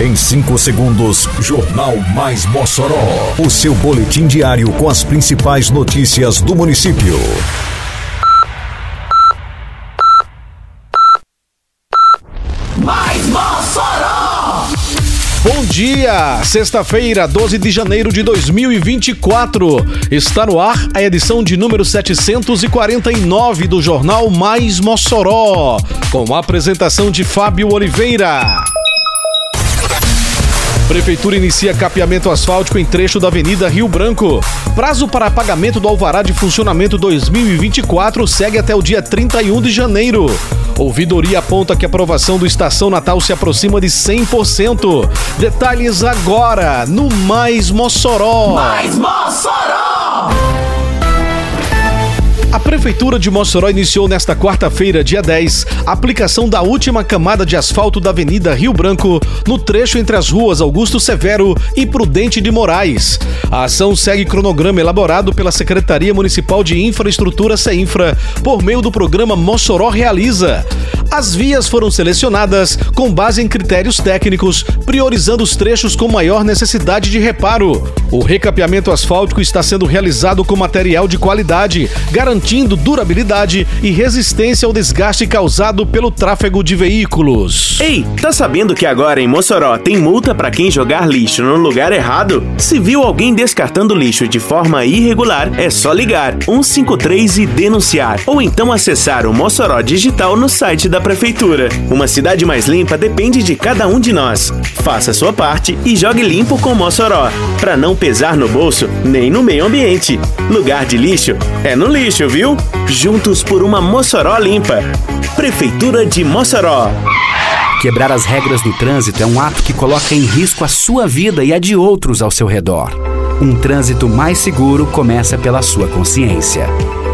Em 5 segundos, Jornal Mais Mossoró. O seu boletim diário com as principais notícias do município. Mais Mossoró! Bom dia! Sexta-feira, 12 de janeiro de 2024. Está no ar a edição de número 749 do Jornal Mais Mossoró. Com a apresentação de Fábio Oliveira. Prefeitura inicia capeamento asfáltico em trecho da Avenida Rio Branco. Prazo para pagamento do alvará de funcionamento 2024 segue até o dia 31 de janeiro. Ouvidoria aponta que a aprovação do Estação Natal se aproxima de 100%. Detalhes agora no Mais Mossoró. Mais Mossoró! A Prefeitura de Mossoró iniciou nesta quarta-feira, dia 10, a aplicação da última camada de asfalto da Avenida Rio Branco, no trecho entre as ruas Augusto Severo e Prudente de Moraes. A ação segue cronograma elaborado pela Secretaria Municipal de Infraestrutura CEINFRA, por meio do programa Mossoró Realiza. As vias foram selecionadas com base em critérios técnicos, priorizando os trechos com maior necessidade de reparo. O recapeamento asfáltico está sendo realizado com material de qualidade, garantindo durabilidade e resistência ao desgaste causado pelo tráfego de veículos. Ei, tá sabendo que agora em Mossoró tem multa para quem jogar lixo no lugar errado? Se viu alguém descartando lixo de forma irregular, é só ligar 153 e denunciar, ou então acessar o Mossoró Digital no site da prefeitura. Uma cidade mais limpa depende de cada um de nós. Faça sua parte e jogue limpo com Mossoró, para não pesar no bolso nem no meio ambiente. Lugar de lixo é no lixo, viu? Juntos por uma Mossoró limpa. Prefeitura de Mossoró. Quebrar as regras do trânsito é um ato que coloca em risco a sua vida e a de outros ao seu redor. Um trânsito mais seguro começa pela sua consciência.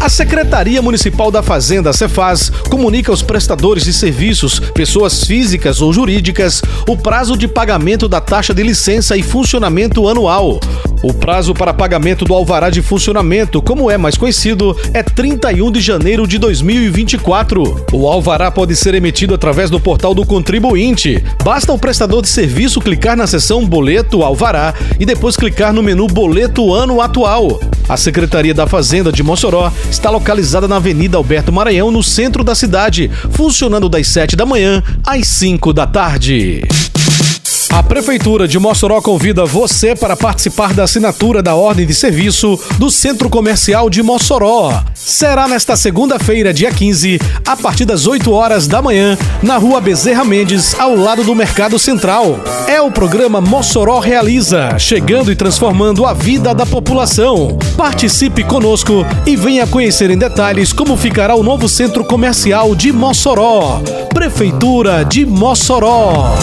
A Secretaria Municipal da Fazenda, Cefaz, comunica aos prestadores de serviços, pessoas físicas ou jurídicas, o prazo de pagamento da taxa de licença e funcionamento anual. O prazo para pagamento do alvará de funcionamento, como é mais conhecido, é 31 de janeiro de 2024. O alvará pode ser emitido através do portal do contribuinte. Basta o prestador de serviço clicar na seção Boleto Alvará e depois clicar no menu Boleto Ano Atual. A Secretaria da Fazenda de Mossoró está localizada na Avenida Alberto Maranhão, no centro da cidade, funcionando das 7 da manhã às 5 da tarde. A Prefeitura de Mossoró convida você para participar da assinatura da ordem de serviço do Centro Comercial de Mossoró. Será nesta segunda-feira, dia 15, a partir das 8 horas da manhã, na rua Bezerra Mendes, ao lado do Mercado Central. É o programa Mossoró Realiza, chegando e transformando a vida da população. Participe conosco e venha conhecer em detalhes como ficará o novo Centro Comercial de Mossoró. Prefeitura de Mossoró.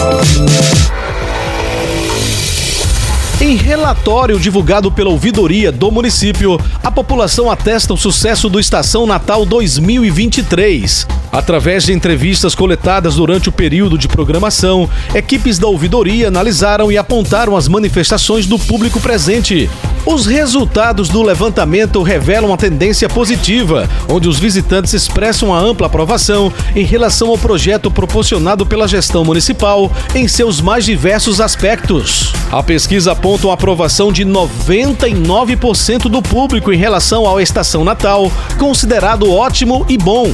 Em relatório divulgado pela ouvidoria do município, a população atesta o sucesso do Estação Natal 2023. Através de entrevistas coletadas durante o período de programação, equipes da ouvidoria analisaram e apontaram as manifestações do público presente. Os resultados do levantamento revelam uma tendência positiva, onde os visitantes expressam a ampla aprovação em relação ao projeto proporcionado pela gestão municipal em seus mais diversos aspectos. A pesquisa aponta uma aprovação de 99% do público em relação à estação natal, considerado ótimo e bom.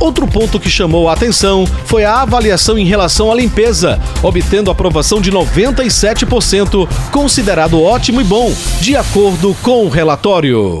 Outro ponto que chamou a atenção foi a avaliação em relação à limpeza, obtendo aprovação de 97%, considerado ótimo e bom, de acordo com o relatório.